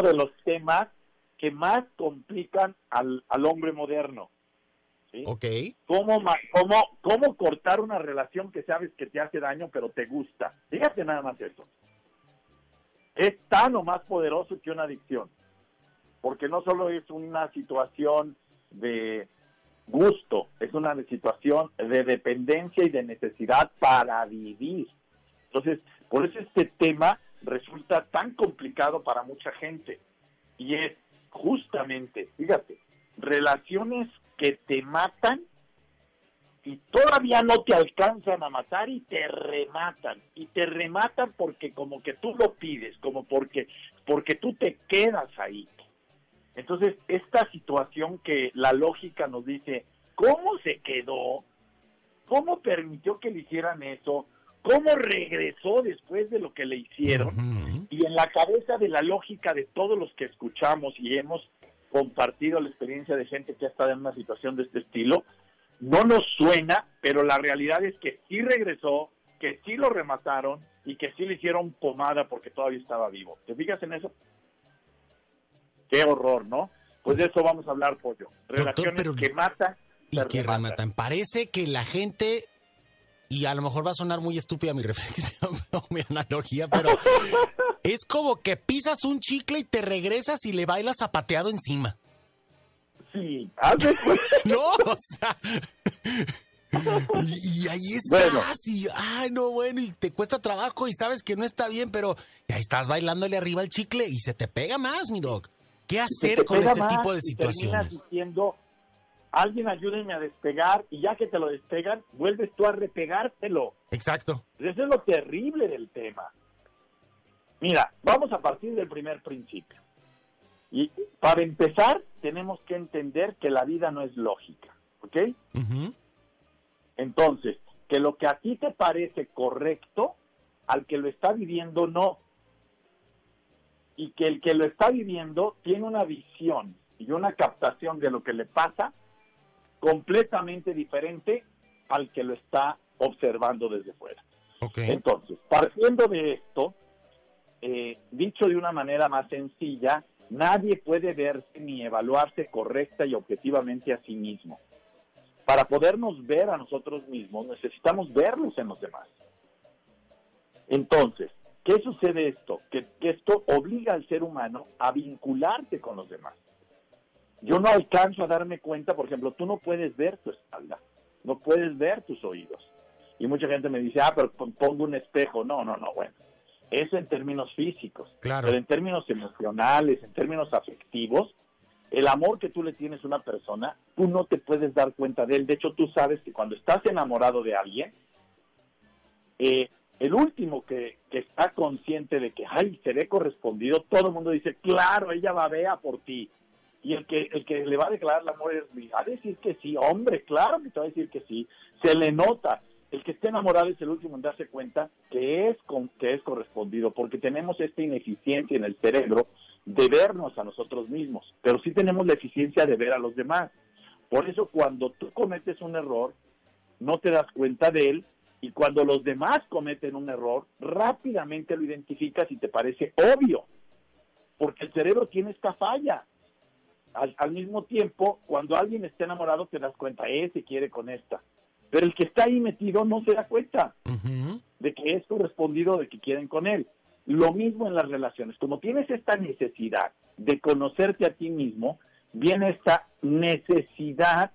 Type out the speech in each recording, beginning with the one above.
uno de los temas que más complican al, al hombre moderno. ¿sí? Ok. ¿Cómo, cómo, ¿Cómo cortar una relación que sabes que te hace daño pero te gusta? Fíjate nada más eso. Es tan o más poderoso que una adicción. Porque no solo es una situación de gusto, es una situación de dependencia y de necesidad para vivir. Entonces, por eso este tema resulta tan complicado para mucha gente. Y es justamente, fíjate, relaciones que te matan y todavía no te alcanzan a matar y te rematan. Y te rematan porque como que tú lo pides, como porque, porque tú te quedas ahí. Entonces, esta situación que la lógica nos dice, ¿cómo se quedó? ¿Cómo permitió que le hicieran eso? ¿Cómo regresó después de lo que le hicieron? Y en la cabeza de la lógica de todos los que escuchamos y hemos compartido la experiencia de gente que ha estado en una situación de este estilo, no nos suena, pero la realidad es que sí regresó, que sí lo remataron y que sí le hicieron pomada porque todavía estaba vivo. ¿Te fijas en eso? Qué horror, ¿no? Pues de eso vamos a hablar, pollo. Relaciones pero- que matan Y que rematan. Parece que la gente, y a lo mejor va a sonar muy estúpida mi reflexión o mi analogía, pero es como que pisas un chicle y te regresas y le bailas zapateado encima. Sí. No, o sea. Y, y ahí estás, Bueno. y ay, no, bueno, y te cuesta trabajo y sabes que no está bien, pero ahí estás bailándole arriba al chicle y se te pega más, mi dog. ¿Qué hacer con este más tipo de y terminas situaciones? diciendo, alguien ayúdenme a despegar y ya que te lo despegan, vuelves tú a repegártelo. Exacto. Eso es lo terrible del tema. Mira, vamos a partir del primer principio. Y para empezar, tenemos que entender que la vida no es lógica, ¿ok? Entonces, que lo que a ti te parece correcto, al que lo está viviendo no. Y que el que lo está viviendo tiene una visión y una captación de lo que le pasa completamente diferente al que lo está observando desde fuera. Entonces, partiendo de esto, eh, dicho de una manera más sencilla, nadie puede verse ni evaluarse correcta y objetivamente a sí mismo. Para podernos ver a nosotros mismos, necesitamos verlos en los demás. Entonces, ¿qué sucede esto? Que, que esto obliga al ser humano a vincularse con los demás. Yo no alcanzo a darme cuenta, por ejemplo, tú no puedes ver tu espalda, no puedes ver tus oídos. Y mucha gente me dice, ah, pero pon- pongo un espejo. No, no, no, bueno. Eso en términos físicos. Claro. Pero en términos emocionales, en términos afectivos, el amor que tú le tienes a una persona, tú no te puedes dar cuenta de él. De hecho, tú sabes que cuando estás enamorado de alguien, eh, el último que, que está consciente de que, ay, seré correspondido, todo el mundo dice, claro, ella babea por ti. Y el que, el que le va a declarar el amor es, va a decir que sí, hombre, claro que te va a decir que sí. Se le nota. El que esté enamorado es el último en darse cuenta que es, con, que es correspondido, porque tenemos esta ineficiencia en el cerebro de vernos a nosotros mismos, pero sí tenemos la eficiencia de ver a los demás. Por eso cuando tú cometes un error, no te das cuenta de él y cuando los demás cometen un error, rápidamente lo identificas y te parece obvio, porque el cerebro tiene esta falla. Al, al mismo tiempo, cuando alguien está enamorado, te das cuenta, ese quiere con esta. Pero el que está ahí metido no se da cuenta de que es correspondido, de que quieren con él. Lo mismo en las relaciones. Como tienes esta necesidad de conocerte a ti mismo, viene esta necesidad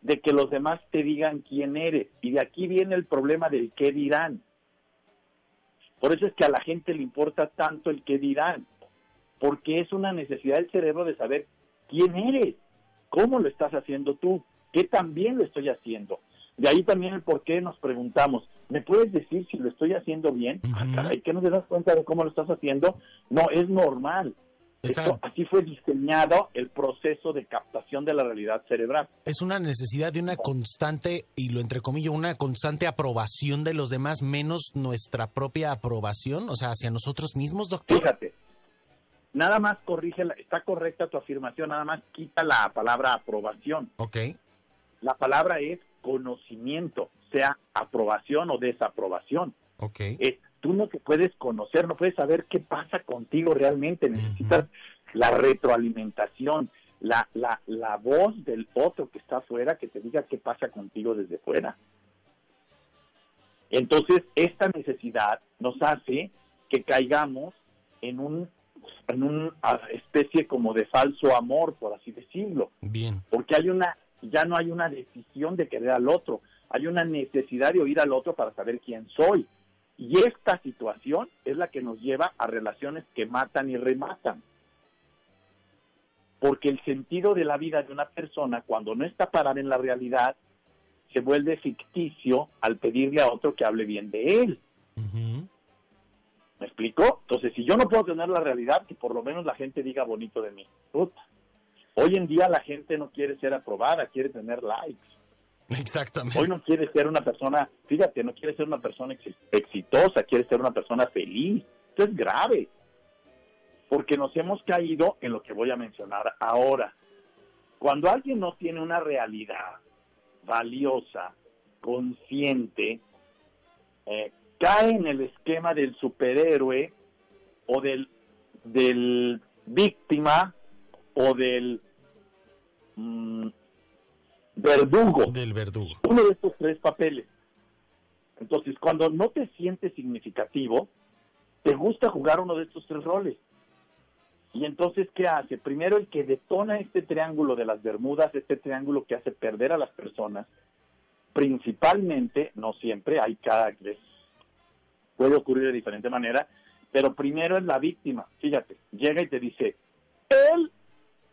de que los demás te digan quién eres. Y de aquí viene el problema del qué dirán. Por eso es que a la gente le importa tanto el qué dirán, porque es una necesidad del cerebro de saber quién eres, cómo lo estás haciendo tú, qué también lo estoy haciendo. De ahí también el por qué nos preguntamos, ¿me puedes decir si lo estoy haciendo bien? Ah, caray, ¿que no te das cuenta de cómo lo estás haciendo? No, es normal. Esto- Exacto. así fue diseñado el proceso de captación de la realidad cerebral. Es una necesidad de una constante, y lo entrecomillo, una constante aprobación de los demás, menos nuestra propia aprobación, o sea, hacia nosotros mismos, doctor. Fíjate, nada más corrige, la- está correcta tu afirmación, nada más quita la palabra aprobación. Ok. La palabra es conocimiento, sea aprobación o desaprobación. Ok. Es tú no te puedes conocer, no puedes saber qué pasa contigo realmente, necesitas la retroalimentación, la, la, la voz del otro que está afuera que te diga qué pasa contigo desde fuera. Entonces, esta necesidad nos hace que caigamos en un en una especie como de falso amor, por así decirlo. Bien. Porque hay una ya no hay una decisión de querer al otro, hay una necesidad de oír al otro para saber quién soy. Y esta situación es la que nos lleva a relaciones que matan y rematan. Porque el sentido de la vida de una persona, cuando no está parada en la realidad, se vuelve ficticio al pedirle a otro que hable bien de él. ¿Me explico? Entonces, si yo no puedo tener la realidad, que por lo menos la gente diga bonito de mí. Hoy en día la gente no quiere ser aprobada, quiere tener likes. Exactamente. Hoy no quiere ser una persona, fíjate, no quiere ser una persona exitosa, quiere ser una persona feliz. Esto es grave. Porque nos hemos caído en lo que voy a mencionar ahora. Cuando alguien no tiene una realidad valiosa, consciente, eh, cae en el esquema del superhéroe o del, del víctima o del mm, verdugo. Del verdugo. Uno de estos tres papeles. Entonces, cuando no te sientes significativo, te gusta jugar uno de estos tres roles. Y entonces, ¿qué hace? Primero, el que detona este triángulo de las Bermudas, este triángulo que hace perder a las personas, principalmente, no siempre, hay cada puede ocurrir de diferente manera, pero primero es la víctima. Fíjate, llega y te dice, él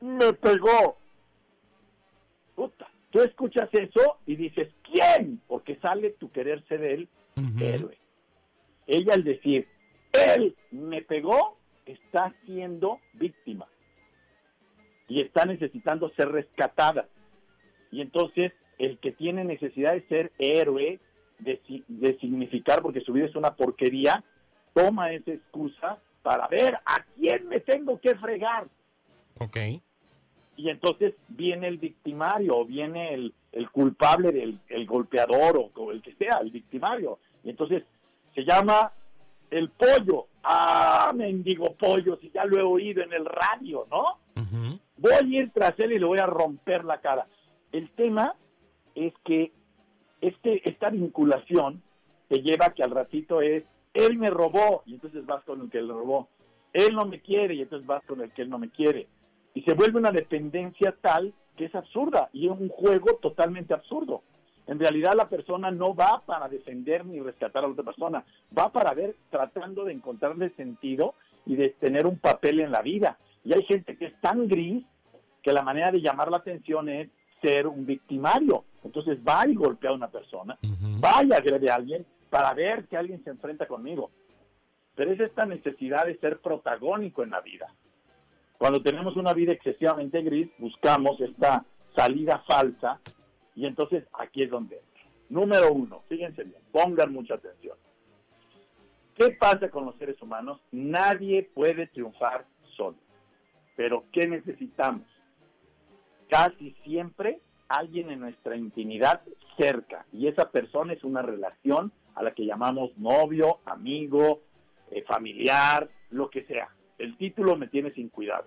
me pegó. Puta. Tú escuchas eso y dices, ¿quién? Porque sale tu querer ser él, héroe. Ella al decir, él me pegó, está siendo víctima y está necesitando ser rescatada. Y entonces el que tiene necesidad de ser héroe, de, de significar, porque su vida es una porquería, toma esa excusa para ver a quién me tengo que fregar. Ok. Y entonces viene el victimario, o viene el, el culpable del el golpeador, o, el que sea, el victimario. Y entonces se llama el pollo. Ah, mendigo pollo, si ya lo he oído en el radio, ¿no? Voy a ir tras él y le voy a romper la cara. El tema es que este, esta vinculación te lleva a que al ratito es, él me robó, y entonces vas con el que le robó. Él no me quiere, y entonces vas con el que él no me quiere. Y se vuelve una dependencia tal que es absurda, y es un juego totalmente absurdo. En realidad la persona no va para defender ni rescatar a la otra persona, va para ver, tratando de encontrarle sentido y de tener un papel en la vida. Y hay gente que es tan gris que la manera de llamar la atención es ser un victimario. Entonces va y golpea a una persona, va y agrede a alguien para ver que alguien se enfrenta conmigo. Pero es esta necesidad de ser protagónico en la vida. Cuando tenemos una vida excesivamente gris, buscamos esta salida falsa y entonces aquí es donde Número uno, fíjense bien, pongan mucha atención. ¿Qué pasa con los seres humanos? Nadie puede triunfar solo. Pero ¿qué necesitamos? Casi siempre alguien en nuestra intimidad cerca y esa persona es una relación a la que llamamos novio, amigo, eh, familiar, lo que sea. El título me tiene sin cuidado.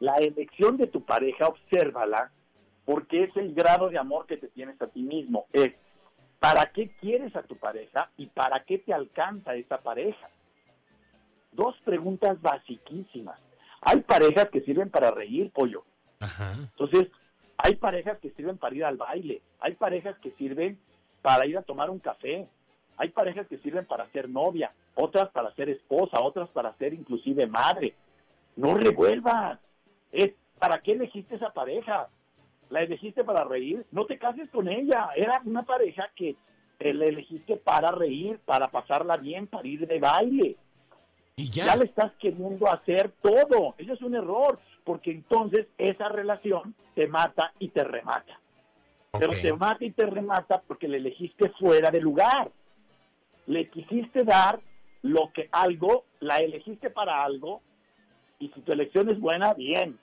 La elección de tu pareja, obsérvala, porque es el grado de amor que te tienes a ti mismo. Es para qué quieres a tu pareja y para qué te alcanza esa pareja. Dos preguntas basiquísimas. Hay parejas que sirven para reír, pollo. Entonces, hay parejas que sirven para ir al baile, hay parejas que sirven para ir a tomar un café, hay parejas que sirven para ser novia, otras para ser esposa, otras para ser inclusive madre. No revuelvas. Es, ¿Para qué elegiste esa pareja? ¿La elegiste para reír? No te cases con ella. Era una pareja que la elegiste para reír, para pasarla bien, para ir de baile. Y ya. ya le estás queriendo hacer todo. Eso es un error porque entonces esa relación te mata y te remata. Pero te mata y te remata porque le elegiste fuera de lugar. Le quisiste dar lo que algo, la elegiste para algo, y si tu elección es buena, bien.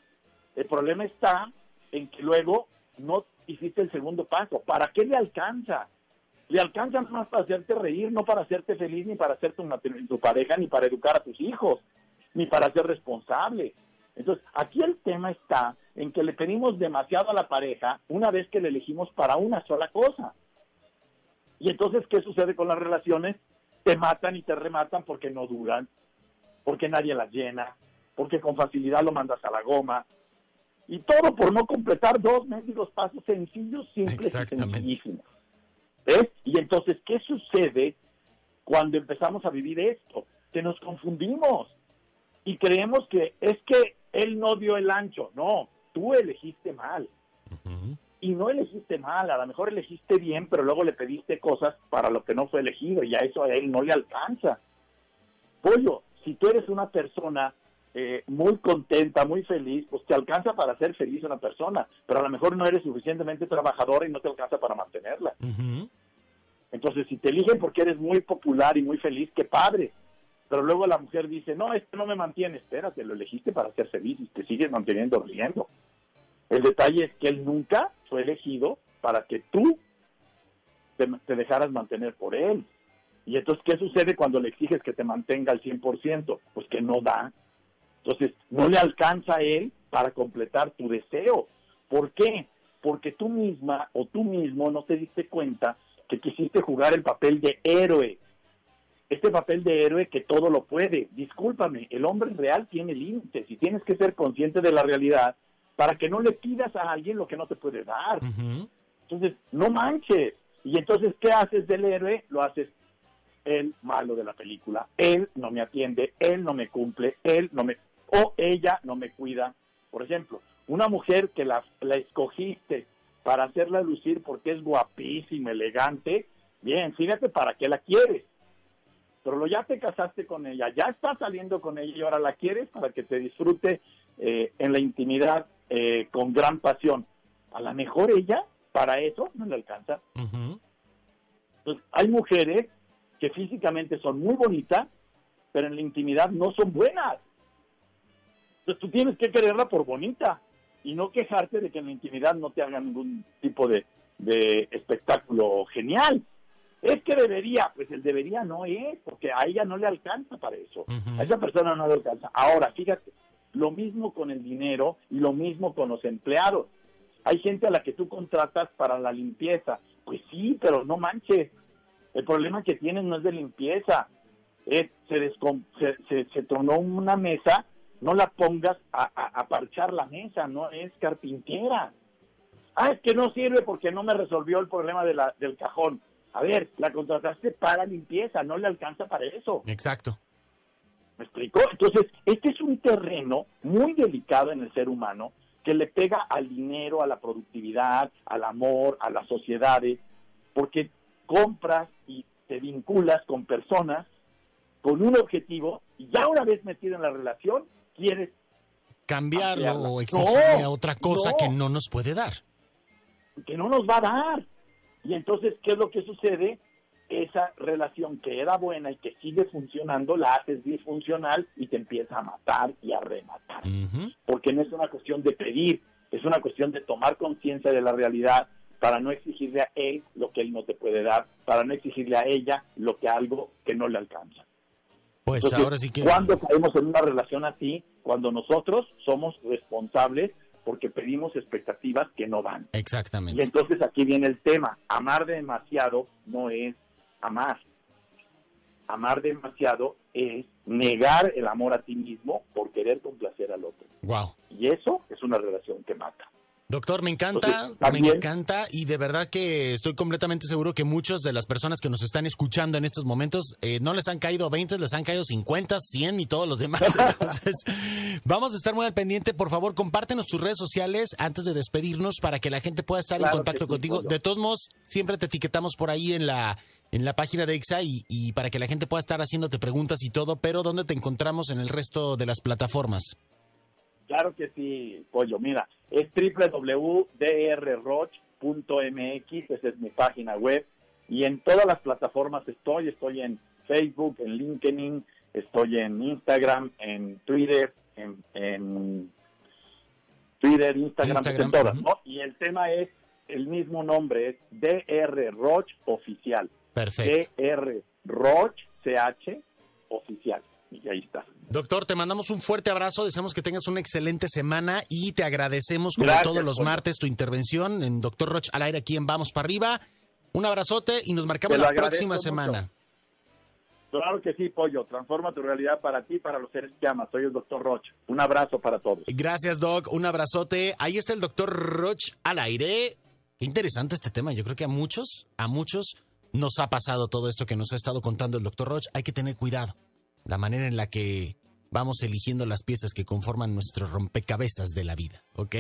El problema está en que luego no hiciste el segundo paso. ¿Para qué le alcanza? Le alcanza más para hacerte reír, no para hacerte feliz, ni para hacerte una, tu pareja, ni para educar a tus hijos, ni para ser responsable. Entonces, aquí el tema está en que le pedimos demasiado a la pareja una vez que le elegimos para una sola cosa. Y entonces, ¿qué sucede con las relaciones? Te matan y te rematan porque no duran, porque nadie las llena, porque con facilidad lo mandas a la goma. Y todo por no completar dos dos pasos sencillos, simples y sencillísimos. ¿Ves? Y entonces, ¿qué sucede cuando empezamos a vivir esto? Que nos confundimos y creemos que es que él no dio el ancho. No, tú elegiste mal. Y no elegiste mal, a lo mejor elegiste bien, pero luego le pediste cosas para lo que no fue elegido y a eso a él no le alcanza. Pollo, si tú eres una persona eh, muy contenta, muy feliz, pues te alcanza para ser feliz una persona, pero a lo mejor no eres suficientemente trabajadora y no te alcanza para mantenerla. Entonces, si te eligen porque eres muy popular y muy feliz, qué padre. Pero luego la mujer dice, no, esto no me mantiene, espérate, lo elegiste para ser feliz y te sigues manteniendo riendo. El detalle es que él nunca fue elegido para que tú te, dejaras mantener por él. Y entonces, ¿qué sucede cuando le exiges que te mantenga al 100%? Pues que no da. Entonces, no le alcanza a él para completar tu deseo. ¿Por qué? Porque tú misma o tú mismo no te diste cuenta que quisiste jugar el papel de héroe. Este papel de héroe que todo lo puede. Discúlpame, el hombre real tiene límites y tienes que ser consciente de la realidad para que no le pidas a alguien lo que no te puede dar. Entonces, no manches. Y entonces, ¿qué haces del héroe? Lo haces el malo de la película. Él no me atiende, él no me cumple, él no me... o ella no me cuida. Por ejemplo, una mujer que la, la escogiste para hacerla lucir porque es guapísima, elegante, bien, fíjate para qué la quieres. Pero lo ya te casaste con ella, ya estás saliendo con ella y ahora la quieres para que te disfrute eh, en la intimidad eh, con gran pasión. A lo mejor ella, para eso, no le alcanza. Entonces, hay mujeres que físicamente son muy bonitas, pero en la intimidad no son buenas. Entonces tú tienes que quererla por bonita y no quejarte de que en la intimidad no te haga ningún tipo de, espectáculo genial. Es que debería, pues el debería no es, porque a ella no le alcanza para eso. A esa persona no le alcanza. Ahora, fíjate, lo mismo con el dinero y lo mismo con los empleados. Hay gente a la que tú contratas para la limpieza. Pues sí, pero no manches. El problema que tienen no es de limpieza. se, se, se, tronó una mesa, no la pongas a, parchar la mesa, no es carpintera. Ah, es que no sirve porque no me resolvió el problema de la, del cajón. A ver, la contrataste para limpieza, no le alcanza para eso. Exacto. ¿Me explico? Entonces, este es un terreno muy delicado en el ser humano que le pega al dinero, a la productividad, al amor, a las sociedades, porque compras y te vinculas con personas con un objetivo y ya una vez metido en la relación, quieres cambiarlo o exigirle otra cosa que no nos puede dar. Que no nos va a dar. Y entonces, ¿qué es lo que sucede? esa relación que era buena y que sigue funcionando, la haces disfuncional y te empieza a matar y a rematar. Porque no es una cuestión de pedir, es una cuestión de tomar conciencia de la realidad para no exigirle a él lo que él no te puede dar, para no exigirle a ella lo que algo que no le alcanza. Pues ahora sí que... ¿Cuándo caemos en una relación así? Cuando nosotros somos responsables porque pedimos expectativas que no van. Exactamente. Y entonces aquí viene el tema, amar demasiado no es amar. Amar demasiado es negar el amor a ti mismo por querer complacer al otro. Wow. Y eso es una relación que mata. Doctor, me encanta, me encanta y de verdad que estoy completamente seguro que muchas de las personas que nos están escuchando en estos momentos eh, no les han caído 20, les han caído 50, 100 y todos los demás. Entonces, vamos a estar muy al pendiente. Por favor, compártenos tus redes sociales antes de despedirnos para que la gente pueda estar en contacto contigo. De todos modos, siempre te etiquetamos por ahí en la en la página de IXA y, para que la gente pueda estar haciéndote preguntas y todo, pero ¿dónde te encontramos en el resto de las plataformas? Claro que sí, Pollo. Mira, es www.drroch.mx, esa es mi página web. Y en todas las plataformas estoy, estoy en Facebook, en LinkedIn, estoy en Instagram, en Twitter, en, Twitter, Instagram, en todas, ¿no? Y el tema es el mismo nombre, es DR Roch Oficial. Perfecto. DR Roch CH Oficial. Y ahí está. Doctor, te mandamos un fuerte abrazo, deseamos que tengas una excelente semana y te agradecemos como Gracias, todos los martes tu intervención en Doctor Roch al aire aquí en Vamos para arriba. Un abrazote y nos marcamos la próxima mucho. semana. Claro que sí, Pollo. Transforma tu realidad para ti y para los seres que amas. Soy el doctor Roch. Un abrazo para todos. Gracias, Doc. Un abrazote. Ahí está el doctor Roch al aire. Qué interesante este tema. Yo creo que a muchos, a muchos nos ha pasado todo esto que nos ha estado contando el doctor Roch. Hay que tener cuidado. La manera en la que vamos eligiendo las piezas que conforman nuestro rompecabezas de la vida, ¿ok?